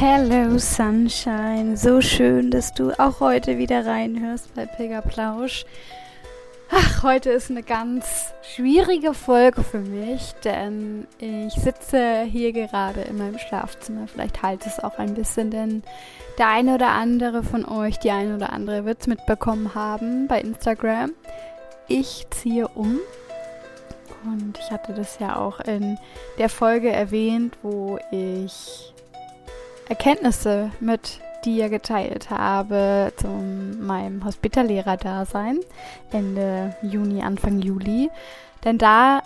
Hello Sunshine, so schön, dass du auch heute wieder reinhörst bei Pilgerplausch. Ach, heute ist eine ganz schwierige Folge für mich, denn ich sitze hier gerade in meinem Schlafzimmer. Vielleicht halt es auch ein bisschen, denn der eine oder andere von euch, die eine oder andere wird es mitbekommen haben bei Instagram. Ich ziehe um und ich hatte das ja auch in der Folge erwähnt, wo ich Erkenntnisse mit dir geteilt habe zu meinem Hospitallehrerdasein Ende Juni, Anfang Juli. Denn da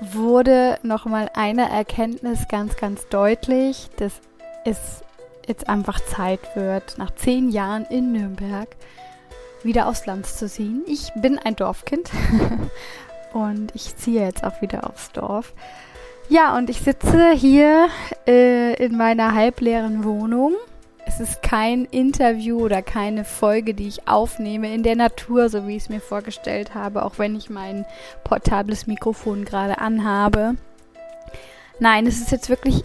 wurde nochmal eine Erkenntnis ganz, ganz deutlich, dass es jetzt einfach Zeit wird, nach zehn Jahren in Nürnberg wieder aufs Land zu ziehen. Ich bin ein Dorfkind und ich ziehe jetzt auch wieder aufs Dorf. Ja, und ich sitze hier äh, in meiner halbleeren Wohnung. Es ist kein Interview oder keine Folge, die ich aufnehme in der Natur, so wie ich es mir vorgestellt habe, auch wenn ich mein portables Mikrofon gerade anhabe. Nein, es ist jetzt wirklich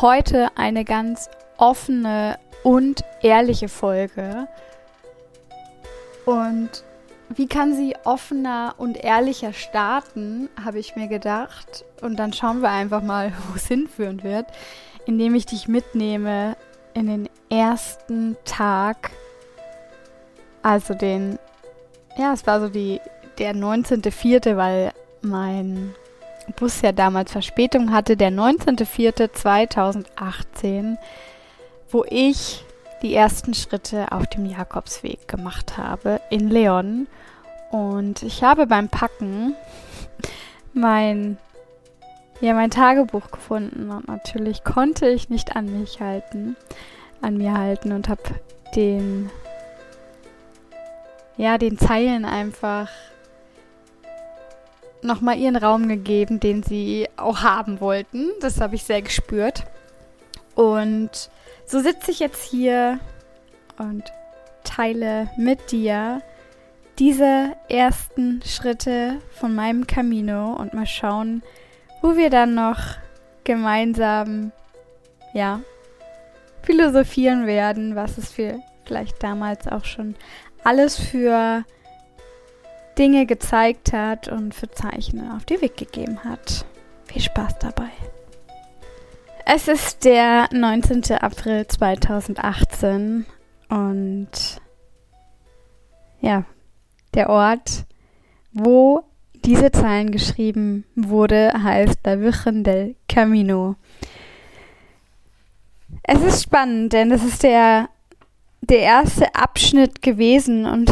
heute eine ganz offene und ehrliche Folge. Und wie kann sie offener und ehrlicher starten, habe ich mir gedacht. Und dann schauen wir einfach mal, wo es hinführen wird, indem ich dich mitnehme in den ersten Tag, also den, ja, es war so die, der 19.04., weil mein Bus ja damals Verspätung hatte, der 19.04.2018, wo ich die ersten Schritte auf dem Jakobsweg gemacht habe in Leon. Und ich habe beim Packen mein, ja, mein Tagebuch gefunden und natürlich konnte ich nicht an mich halten, an mir halten und habe den, ja, den Zeilen einfach nochmal ihren Raum gegeben, den sie auch haben wollten. Das habe ich sehr gespürt. Und so sitze ich jetzt hier und teile mit dir diese ersten Schritte von meinem Camino und mal schauen, wo wir dann noch gemeinsam, ja, philosophieren werden, was es für vielleicht damals auch schon alles für Dinge gezeigt hat und für Zeichen auf die Weg gegeben hat. Viel Spaß dabei. Es ist der 19. April 2018 und ja, der Ort, wo diese Zeilen geschrieben wurde, heißt La Virgen del Camino. Es ist spannend, denn es ist der, der erste Abschnitt gewesen und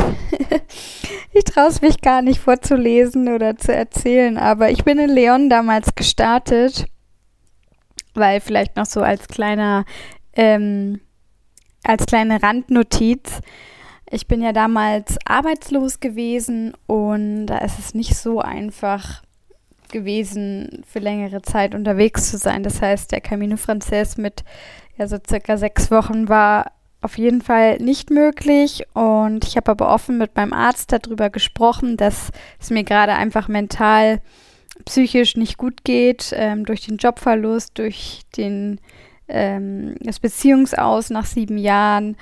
ich traue es mich gar nicht vorzulesen oder zu erzählen, aber ich bin in Leon damals gestartet weil vielleicht noch so als kleiner, ähm, als kleine Randnotiz. Ich bin ja damals arbeitslos gewesen und da ist es nicht so einfach gewesen, für längere Zeit unterwegs zu sein. Das heißt, der Camino Frances mit ja so circa sechs Wochen war auf jeden Fall nicht möglich und ich habe aber offen mit meinem Arzt darüber gesprochen, dass es mir gerade einfach mental psychisch nicht gut geht, ähm, durch den Jobverlust, durch den, ähm, das Beziehungsaus nach sieben Jahren.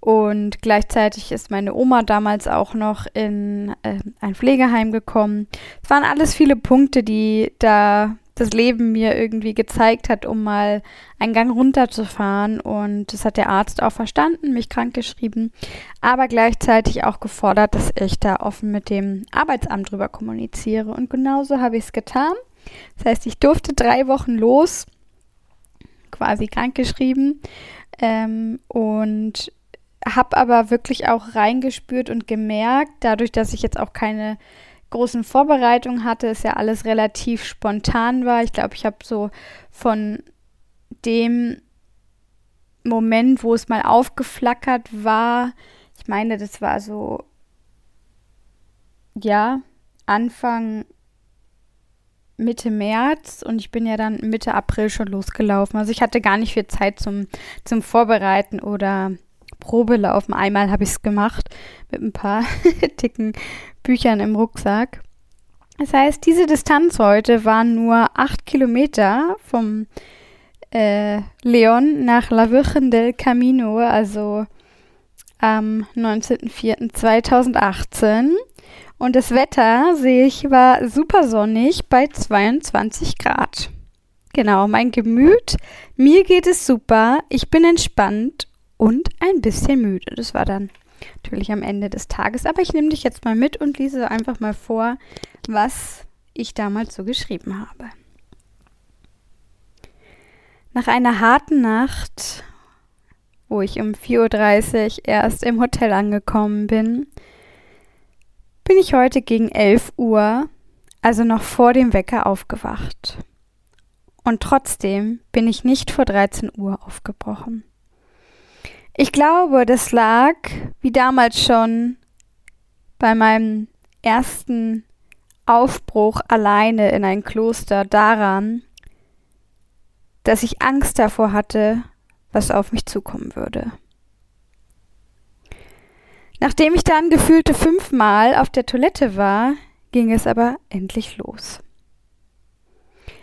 Und gleichzeitig ist meine Oma damals auch noch in äh, ein Pflegeheim gekommen. Es waren alles viele Punkte, die da das Leben mir irgendwie gezeigt hat, um mal einen Gang runterzufahren. Und das hat der Arzt auch verstanden, mich krankgeschrieben, aber gleichzeitig auch gefordert, dass ich da offen mit dem Arbeitsamt drüber kommuniziere. Und genauso habe ich es getan. Das heißt, ich durfte drei Wochen los, quasi krankgeschrieben. Ähm, und habe aber wirklich auch reingespürt und gemerkt, dadurch, dass ich jetzt auch keine großen Vorbereitungen hatte, es ja alles relativ spontan war. Ich glaube, ich habe so von dem, Moment, wo es mal aufgeflackert war. Ich meine, das war so, ja, Anfang Mitte März und ich bin ja dann Mitte April schon losgelaufen. Also ich hatte gar nicht viel Zeit zum, zum Vorbereiten oder Probelaufen. Einmal habe ich es gemacht mit ein paar dicken Büchern im Rucksack. Das heißt, diese Distanz heute war nur acht Kilometer vom äh, Leon nach La Virgen del Camino, also am 19.04.2018. Und das Wetter, sehe ich, war super sonnig bei 22 Grad. Genau, mein Gemüt, mir geht es super, ich bin entspannt und ein bisschen müde. Das war dann natürlich am Ende des Tages. Aber ich nehme dich jetzt mal mit und lese einfach mal vor, was ich damals so geschrieben habe. Nach einer harten Nacht, wo ich um 4.30 Uhr erst im Hotel angekommen bin, bin ich heute gegen 11 Uhr, also noch vor dem Wecker, aufgewacht. Und trotzdem bin ich nicht vor 13 Uhr aufgebrochen. Ich glaube, das lag, wie damals schon, bei meinem ersten Aufbruch alleine in ein Kloster daran, dass ich Angst davor hatte, was auf mich zukommen würde. Nachdem ich dann gefühlte fünfmal auf der Toilette war, ging es aber endlich los.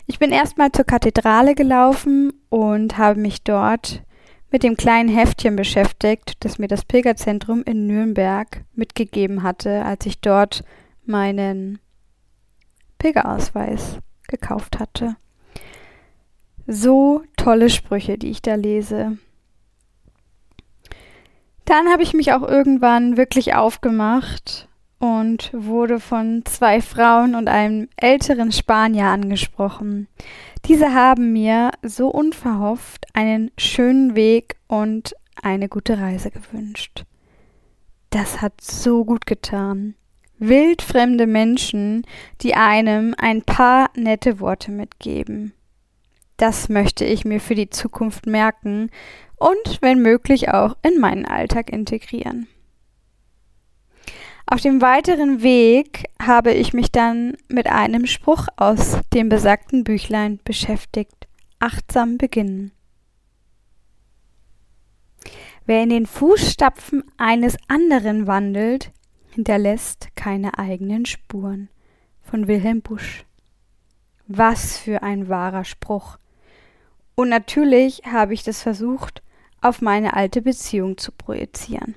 Ich bin erstmal zur Kathedrale gelaufen und habe mich dort mit dem kleinen Heftchen beschäftigt, das mir das Pilgerzentrum in Nürnberg mitgegeben hatte, als ich dort meinen Pilgerausweis gekauft hatte. So tolle Sprüche, die ich da lese. Dann habe ich mich auch irgendwann wirklich aufgemacht und wurde von zwei Frauen und einem älteren Spanier angesprochen. Diese haben mir so unverhofft einen schönen Weg und eine gute Reise gewünscht. Das hat so gut getan. Wildfremde Menschen, die einem ein paar nette Worte mitgeben. Das möchte ich mir für die Zukunft merken und wenn möglich auch in meinen Alltag integrieren. Auf dem weiteren Weg habe ich mich dann mit einem Spruch aus dem besagten Büchlein beschäftigt. Achtsam beginnen. Wer in den Fußstapfen eines anderen wandelt, hinterlässt keine eigenen Spuren. Von Wilhelm Busch. Was für ein wahrer Spruch. Und natürlich habe ich das versucht, auf meine alte Beziehung zu projizieren.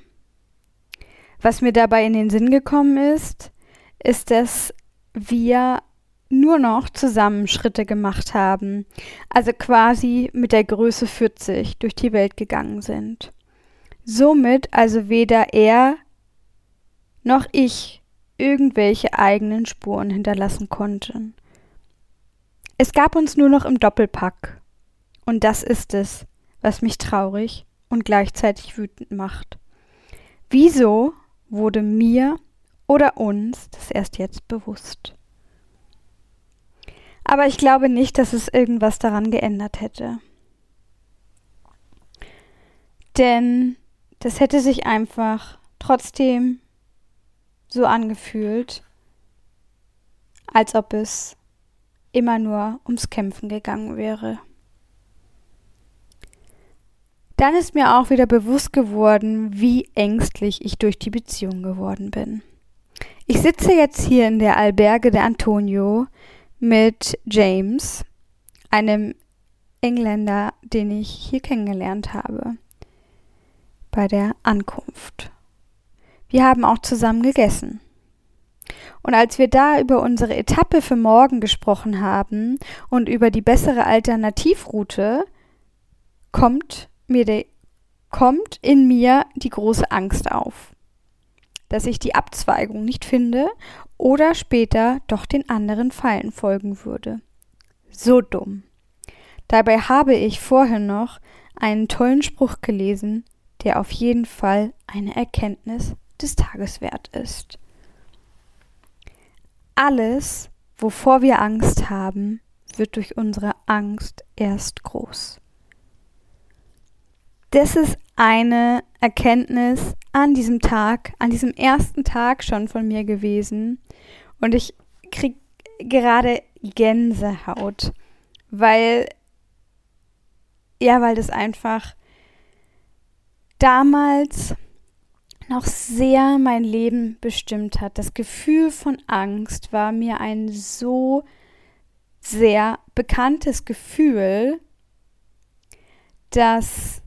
Was mir dabei in den Sinn gekommen ist, ist, dass wir nur noch zusammen Schritte gemacht haben, also quasi mit der Größe 40 durch die Welt gegangen sind. Somit also weder er noch ich irgendwelche eigenen Spuren hinterlassen konnten. Es gab uns nur noch im Doppelpack. Und das ist es, was mich traurig und gleichzeitig wütend macht. Wieso wurde mir oder uns das erst jetzt bewusst? Aber ich glaube nicht, dass es irgendwas daran geändert hätte. Denn das hätte sich einfach trotzdem so angefühlt, als ob es immer nur ums Kämpfen gegangen wäre. Dann ist mir auch wieder bewusst geworden, wie ängstlich ich durch die Beziehung geworden bin. Ich sitze jetzt hier in der Alberge de Antonio mit James, einem Engländer, den ich hier kennengelernt habe, bei der Ankunft. Wir haben auch zusammen gegessen. Und als wir da über unsere Etappe für morgen gesprochen haben und über die bessere Alternativroute, kommt mir de, kommt in mir die große Angst auf, dass ich die Abzweigung nicht finde oder später doch den anderen Pfeilen folgen würde. So dumm. Dabei habe ich vorher noch einen tollen Spruch gelesen, der auf jeden Fall eine Erkenntnis des Tages wert ist. Alles, wovor wir Angst haben, wird durch unsere Angst erst groß. Das ist eine Erkenntnis an diesem Tag, an diesem ersten Tag schon von mir gewesen. Und ich krieg gerade Gänsehaut, weil, ja, weil das einfach damals noch sehr mein Leben bestimmt hat. Das Gefühl von Angst war mir ein so sehr bekanntes Gefühl, dass,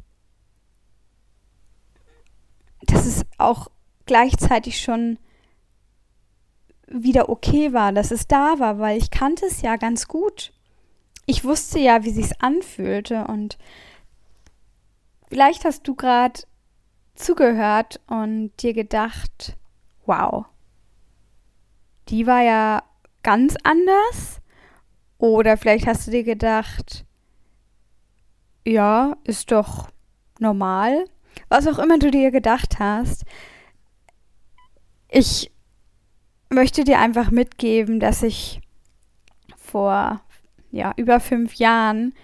dass es auch gleichzeitig schon wieder okay war, dass es da war, weil ich kannte es ja ganz gut. Ich wusste ja, wie sich's anfühlte und vielleicht hast du gerade zugehört und dir gedacht, wow, die war ja ganz anders. Oder vielleicht hast du dir gedacht, ja, ist doch normal. Was auch immer du dir gedacht hast. Ich möchte dir einfach mitgeben, dass ich vor ja, über fünf Jahren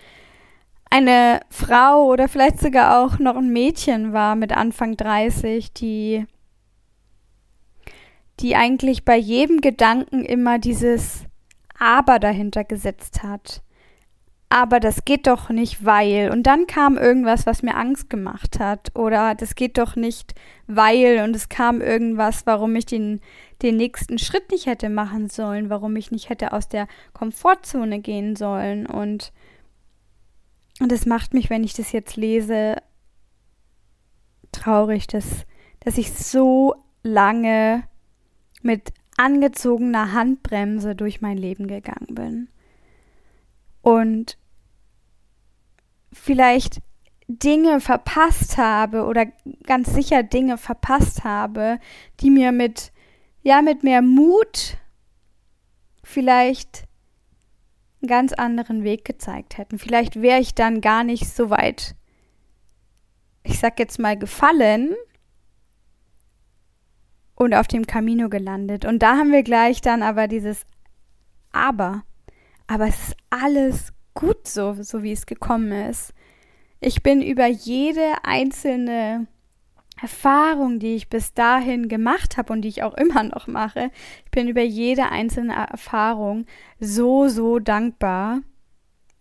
eine Frau oder vielleicht sogar auch noch ein Mädchen war mit Anfang 30, die, die eigentlich bei jedem Gedanken immer dieses Aber dahinter gesetzt hat aber das geht doch nicht, weil. Und dann kam irgendwas, was mir Angst gemacht hat. Oder das geht doch nicht, weil. Und es kam irgendwas, warum ich den, den nächsten Schritt nicht hätte machen sollen, warum ich nicht hätte aus der Komfortzone gehen sollen. Und, und das macht mich, wenn ich das jetzt lese, traurig, dass, dass ich so lange mit angezogener Handbremse durch mein Leben gegangen bin und vielleicht Dinge verpasst habe oder ganz sicher Dinge verpasst habe, die mir mit, ja, mit mehr Mut vielleicht einen ganz anderen Weg gezeigt hätten. Vielleicht wäre ich dann gar nicht so weit, ich sag jetzt mal, gefallen und auf dem Camino gelandet. Und da haben wir gleich dann aber dieses Aber. Aber es ist alles gut so, so wie es gekommen ist. Ich bin über jede einzelne Erfahrung, die ich bis dahin gemacht habe und die ich auch immer noch mache, ich bin über jede einzelne Erfahrung so, so dankbar,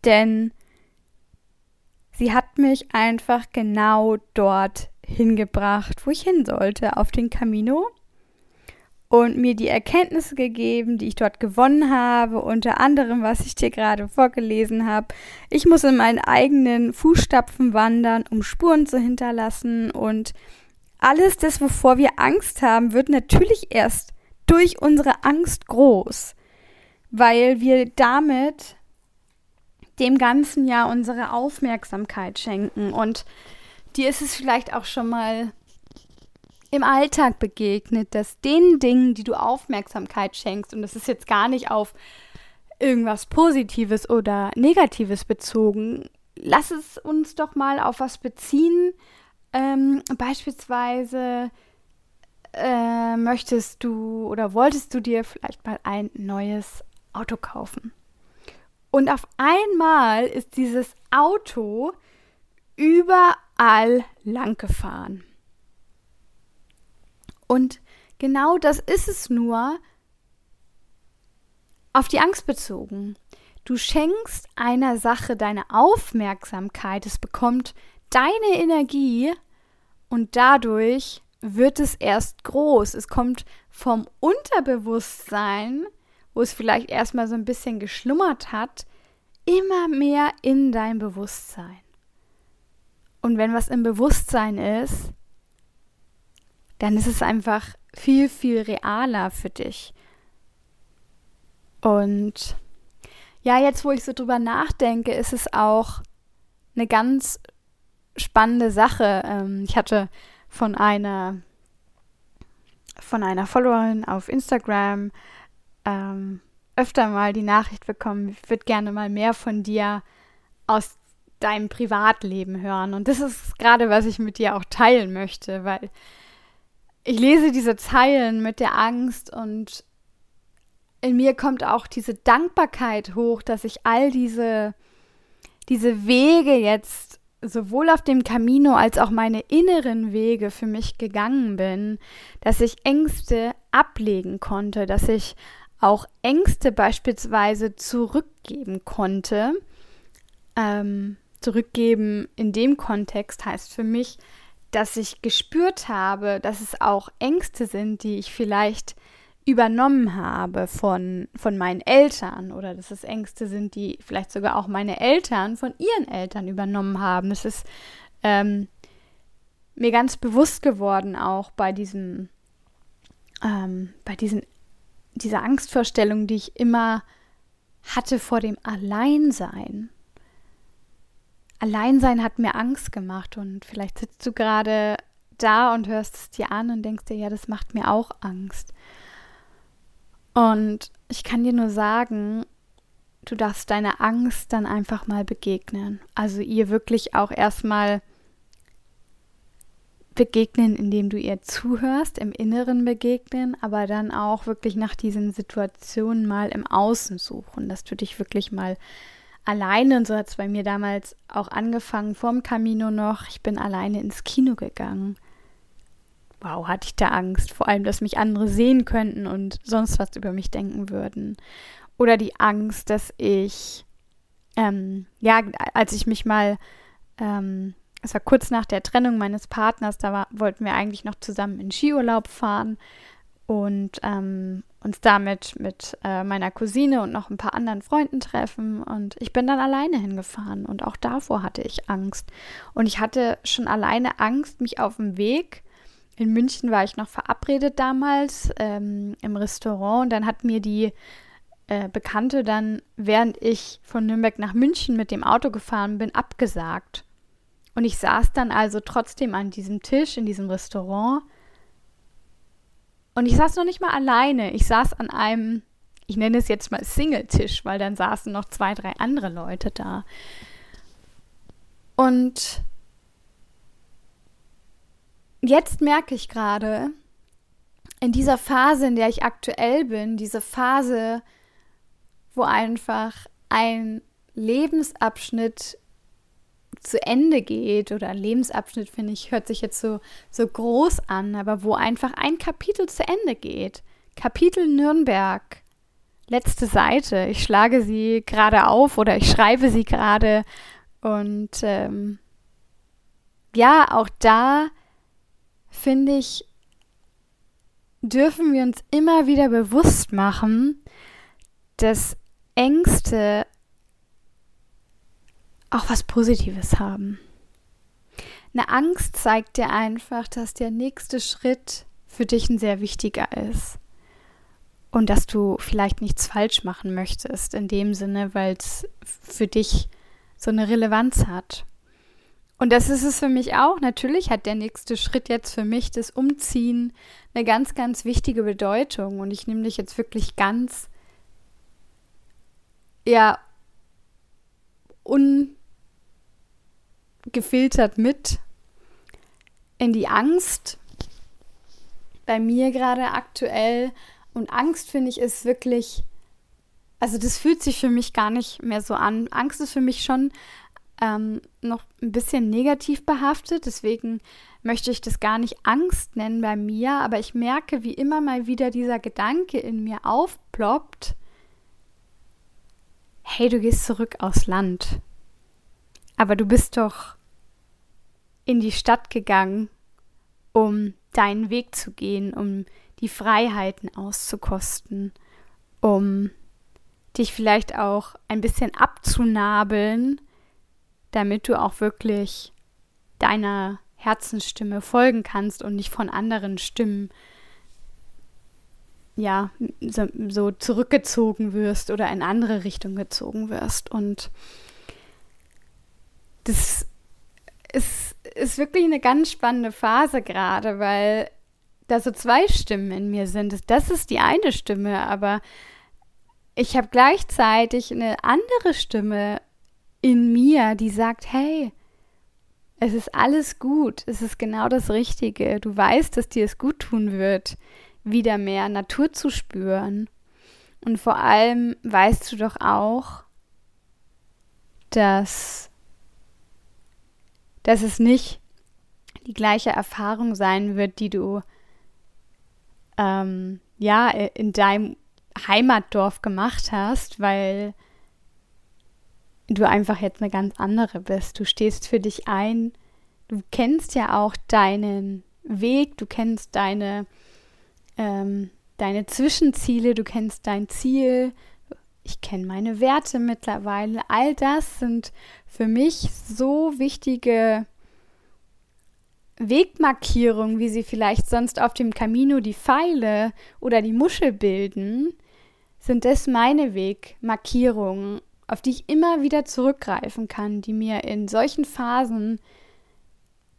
denn sie hat mich einfach genau dort hingebracht, wo ich hin sollte, auf den Camino und mir die Erkenntnisse gegeben, die ich dort gewonnen habe, unter anderem, was ich dir gerade vorgelesen habe. Ich muss in meinen eigenen Fußstapfen wandern, um Spuren zu hinterlassen und alles das, wovor wir Angst haben, wird natürlich erst durch unsere Angst groß, weil wir damit dem Ganzen ja unsere Aufmerksamkeit schenken und dir ist es vielleicht auch schon mal im Alltag begegnet, dass den Dingen, die du Aufmerksamkeit schenkst, und das ist jetzt gar nicht auf irgendwas Positives oder Negatives bezogen, lass es uns doch mal auf was beziehen. Ähm, beispielsweise äh, möchtest du oder wolltest du dir vielleicht mal ein neues Auto kaufen. Und auf einmal ist dieses Auto überall lang gefahren. Und genau das ist es nur auf die Angst bezogen. Du schenkst einer Sache deine Aufmerksamkeit, es bekommt deine Energie und dadurch wird es erst groß. Es kommt vom Unterbewusstsein, wo es vielleicht erstmal so ein bisschen geschlummert hat, immer mehr in dein Bewusstsein. Und wenn was im Bewusstsein ist, dann ist es einfach viel, viel realer für dich. Und ja, jetzt, wo ich so drüber nachdenke, ist es auch eine ganz spannende Sache. Ähm, ich hatte von einer von einer Followerin auf Instagram ähm, öfter mal die Nachricht bekommen, ich würde gerne mal mehr von dir aus deinem Privatleben hören. Und das ist gerade, was ich mit dir auch teilen möchte, weil ich lese diese Zeilen mit der Angst und in mir kommt auch diese Dankbarkeit hoch, dass ich all diese, diese Wege jetzt sowohl auf dem Camino als auch meine inneren Wege für mich gegangen bin, dass ich Ängste ablegen konnte, dass ich auch Ängste beispielsweise zurückgeben konnte. Ähm, zurückgeben in dem Kontext heißt für mich, dass ich gespürt habe, dass es auch Ängste sind, die ich vielleicht übernommen habe von, von meinen Eltern oder dass es Ängste sind, die vielleicht sogar auch meine Eltern von ihren Eltern übernommen haben. Es ist ähm, mir ganz bewusst geworden, auch bei diesem, ähm, bei diesen, dieser Angstvorstellung, die ich immer hatte vor dem Alleinsein. Alleinsein hat mir Angst gemacht und vielleicht sitzt du gerade da und hörst es dir an und denkst dir, ja, das macht mir auch Angst. Und ich kann dir nur sagen, du darfst deiner Angst dann einfach mal begegnen. Also ihr wirklich auch erstmal begegnen, indem du ihr zuhörst, im Inneren begegnen, aber dann auch wirklich nach diesen Situationen mal im Außen suchen, dass du dich wirklich mal alleine, und so hat es bei mir damals auch angefangen, vorm Camino noch, ich bin alleine ins Kino gegangen wow, hatte ich da Angst. Vor allem, dass mich andere sehen könnten und sonst was über mich denken würden. Oder die Angst, dass ich, ähm, ja, als ich mich mal, ähm, es war kurz nach der Trennung meines Partners, da war, wollten wir eigentlich noch zusammen in Skiurlaub fahren und ähm, uns damit mit äh, meiner Cousine und noch ein paar anderen Freunden treffen. Und ich bin dann alleine hingefahren und auch davor hatte ich Angst. Und ich hatte schon alleine Angst, mich auf dem Weg in München war ich noch verabredet damals ähm, im Restaurant und dann hat mir die äh, Bekannte dann, während ich von Nürnberg nach München mit dem Auto gefahren bin, abgesagt. Und ich saß dann also trotzdem an diesem Tisch in diesem Restaurant. Und ich saß noch nicht mal alleine. Ich saß an einem, ich nenne es jetzt mal Single-Tisch, weil dann saßen noch zwei, drei andere Leute da. Und jetzt merke ich gerade, in dieser Phase, in der ich aktuell bin, diese Phase, wo einfach ein Lebensabschnitt zu Ende geht oder ein Lebensabschnitt, finde ich, hört sich jetzt so, so groß an, aber wo einfach ein Kapitel zu Ende geht. Kapitel Nürnberg, letzte Seite. Ich schlage sie gerade auf oder ich schreibe sie gerade und ähm, ja, auch da finde ich, dürfen wir uns immer wieder bewusst machen, dass Ängste auch was Positives haben. Eine Angst zeigt dir einfach, dass der nächste Schritt für dich ein sehr wichtiger ist. Und dass du vielleicht nichts falsch machen möchtest, in dem Sinne, weil es für dich so eine Relevanz hat. Und das ist es für mich auch. Natürlich hat der nächste Schritt jetzt für mich, das Umziehen, eine ganz, ganz wichtige Bedeutung. Und ich nehme dich jetzt wirklich ganz, ja, ungefiltert mit in die Angst. Bei mir gerade aktuell. Und Angst, finde ich, ist wirklich, also das fühlt sich für mich gar nicht mehr so an. Angst ist für mich schon ähm, noch ein bisschen negativ behaftet. Deswegen möchte ich das gar nicht Angst nennen bei mir, aber ich merke, wie immer mal wieder dieser Gedanke in mir aufploppt. Hey, du gehst zurück aufs Land. Aber du bist doch in die Stadt gegangen, um deinen Weg zu gehen, um die Freiheiten auszukosten, um dich vielleicht auch ein bisschen abzunabeln damit du auch wirklich deiner Herzensstimme folgen kannst und nicht von anderen Stimmen ja so, so zurückgezogen wirst oder in andere Richtung gezogen wirst. Und das ist, ist wirklich eine ganz spannende Phase gerade, weil da so zwei Stimmen in mir sind. Das ist die eine Stimme, aber ich habe gleichzeitig eine andere Stimme in mir, die sagt, hey, es ist alles gut, es ist genau das Richtige. Du weißt, dass dir es gut tun wird, wieder mehr Natur zu spüren. Und vor allem weißt du doch auch, dass dass es nicht die gleiche Erfahrung sein wird, die du ähm, ja in deinem Heimatdorf gemacht hast, weil du einfach jetzt eine ganz andere bist. Du stehst für dich ein. Du kennst ja auch deinen Weg, du kennst deine, ähm, deine Zwischenziele, du kennst dein Ziel. Ich kenne meine Werte mittlerweile. All das sind für mich so wichtige Wegmarkierungen, wie sie vielleicht sonst auf dem Camino die Pfeile oder die Muschel bilden, sind das meine Wegmarkierungen, auf die ich immer wieder zurückgreifen kann, die mir in solchen Phasen,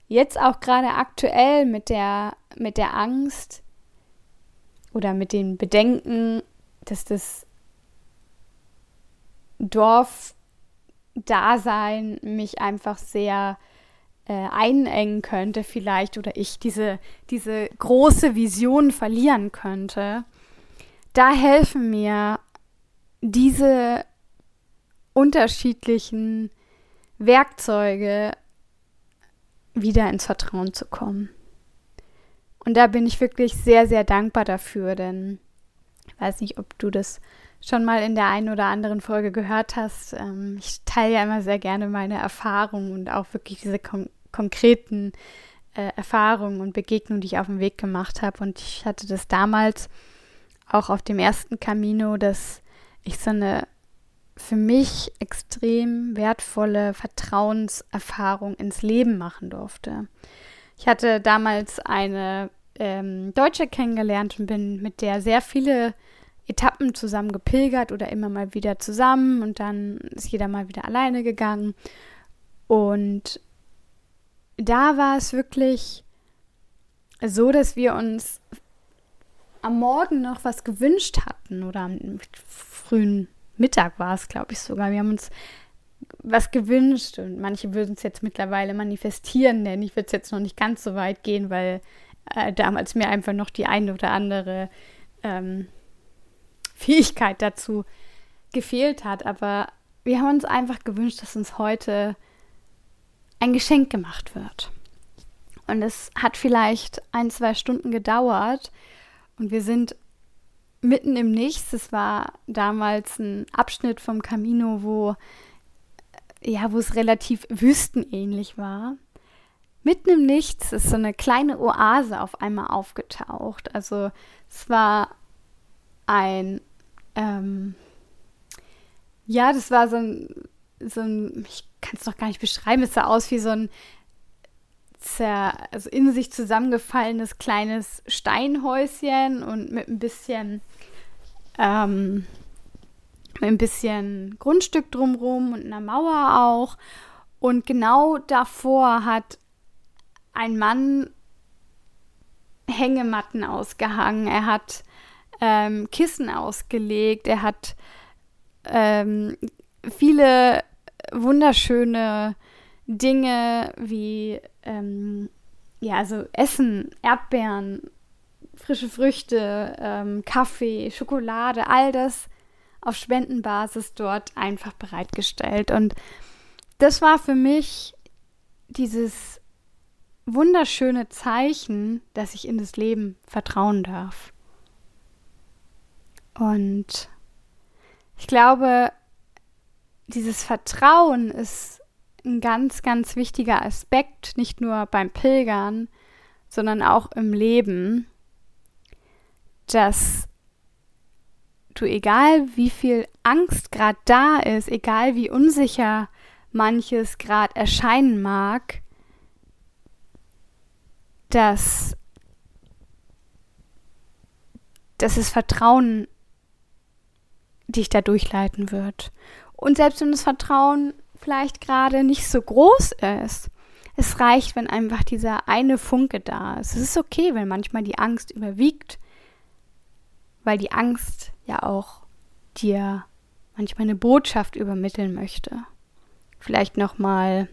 jetzt auch gerade aktuell mit der, mit der Angst oder mit den Bedenken, dass das Dorfdasein mich einfach sehr äh, einengen könnte vielleicht oder ich diese, diese große Vision verlieren könnte, da helfen mir diese unterschiedlichen Werkzeuge wieder ins Vertrauen zu kommen. Und da bin ich wirklich sehr, sehr dankbar dafür, denn ich weiß nicht, ob du das schon mal in der einen oder anderen Folge gehört hast. Ähm, ich teile ja immer sehr gerne meine Erfahrungen und auch wirklich diese kon konkreten äh, Erfahrungen und Begegnungen, die ich auf dem Weg gemacht habe. Und ich hatte das damals auch auf dem ersten Camino, dass ich so eine für mich extrem wertvolle Vertrauenserfahrung ins Leben machen durfte. Ich hatte damals eine ähm, Deutsche kennengelernt und bin mit der sehr viele Etappen zusammen gepilgert oder immer mal wieder zusammen und dann ist jeder mal wieder alleine gegangen. Und da war es wirklich so, dass wir uns am Morgen noch was gewünscht hatten oder am frühen Mittag war es, glaube ich sogar. Wir haben uns was gewünscht und manche würden es jetzt mittlerweile manifestieren denn Ich würde es jetzt noch nicht ganz so weit gehen, weil äh, damals mir einfach noch die eine oder andere ähm, Fähigkeit dazu gefehlt hat. Aber wir haben uns einfach gewünscht, dass uns heute ein Geschenk gemacht wird. Und es hat vielleicht ein, zwei Stunden gedauert und wir sind mitten im Nichts. Es war damals ein Abschnitt vom Camino, wo ja, wo es relativ wüstenähnlich war. Mitten im Nichts ist so eine kleine Oase auf einmal aufgetaucht. Also es war ein, ähm, ja, das war so ein, so ein, ich kann es doch gar nicht beschreiben, es sah aus wie so ein zer, also in sich zusammengefallenes kleines Steinhäuschen und mit ein bisschen ähm, mit ein bisschen Grundstück drumrum und einer Mauer auch. Und genau davor hat ein Mann Hängematten ausgehangen. Er hat ähm, Kissen ausgelegt. Er hat ähm, viele wunderschöne Dinge wie ähm, ja, also Essen, Erdbeeren, frische Früchte, ähm, Kaffee, Schokolade, all das auf Spendenbasis dort einfach bereitgestellt. Und das war für mich dieses wunderschöne Zeichen, dass ich in das Leben vertrauen darf. Und ich glaube, dieses Vertrauen ist ein ganz, ganz wichtiger Aspekt, nicht nur beim Pilgern, sondern auch im Leben, dass du, egal wie viel Angst gerade da ist, egal wie unsicher manches gerade erscheinen mag, dass, dass das Vertrauen dich da durchleiten wird. Und selbst wenn das Vertrauen vielleicht gerade nicht so groß ist, es reicht, wenn einfach dieser eine Funke da ist. Es ist okay, wenn manchmal die Angst überwiegt, weil die Angst ja auch dir manchmal eine Botschaft übermitteln möchte. Vielleicht nochmal,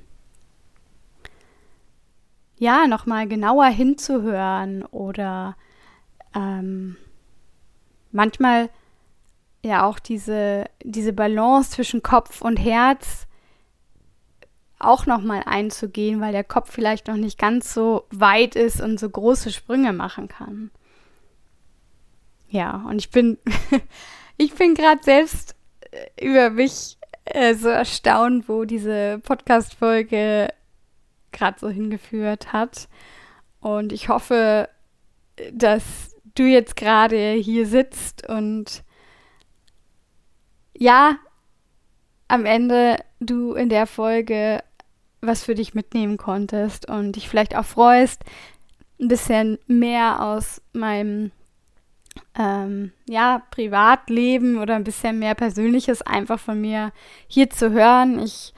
ja, nochmal genauer hinzuhören oder ähm, manchmal ja auch diese, diese Balance zwischen Kopf und Herz auch noch mal einzugehen, weil der Kopf vielleicht noch nicht ganz so weit ist und so große Sprünge machen kann. Ja, und ich bin ich bin gerade selbst äh, über mich äh, so erstaunt, wo diese Podcast Folge gerade so hingeführt hat. Und ich hoffe, dass du jetzt gerade hier sitzt und ja, am Ende du in der Folge was für dich mitnehmen konntest und dich vielleicht auch freust, ein bisschen mehr aus meinem ähm, ja, Privatleben oder ein bisschen mehr Persönliches einfach von mir hier zu hören. Ich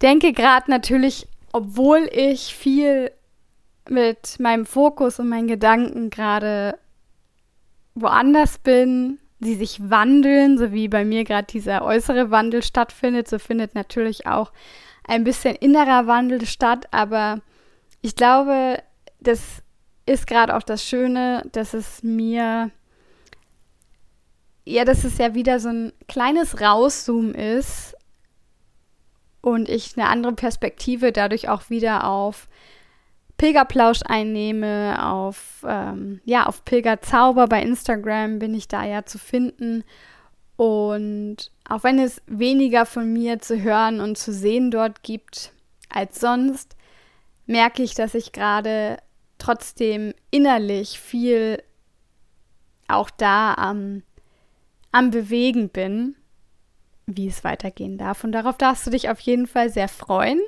denke gerade natürlich, obwohl ich viel mit meinem Fokus und meinen Gedanken gerade woanders bin, sie sich wandeln, so wie bei mir gerade dieser äußere Wandel stattfindet, so findet natürlich auch ein bisschen innerer Wandel statt, aber ich glaube, das ist gerade auch das Schöne, dass es mir, ja, dass es ja wieder so ein kleines Rauszoomen ist und ich eine andere Perspektive dadurch auch wieder auf Pilgerplausch einnehme, auf, ähm, ja, auf Pilgerzauber bei Instagram bin ich da ja zu finden. Und auch wenn es weniger von mir zu hören und zu sehen dort gibt als sonst, merke ich, dass ich gerade trotzdem innerlich viel auch da am, am Bewegen bin, wie es weitergehen darf. Und darauf darfst du dich auf jeden Fall sehr freuen.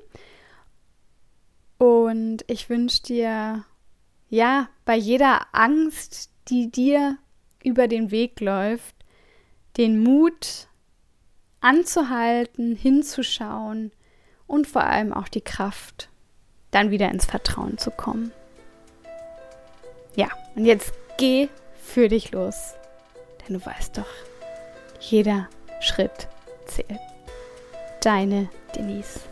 Und ich wünsche dir, ja, bei jeder Angst, die dir über den Weg läuft, den Mut anzuhalten, hinzuschauen und vor allem auch die Kraft, dann wieder ins Vertrauen zu kommen. Ja, und jetzt geh für dich los, denn du weißt doch, jeder Schritt zählt. Deine Denise.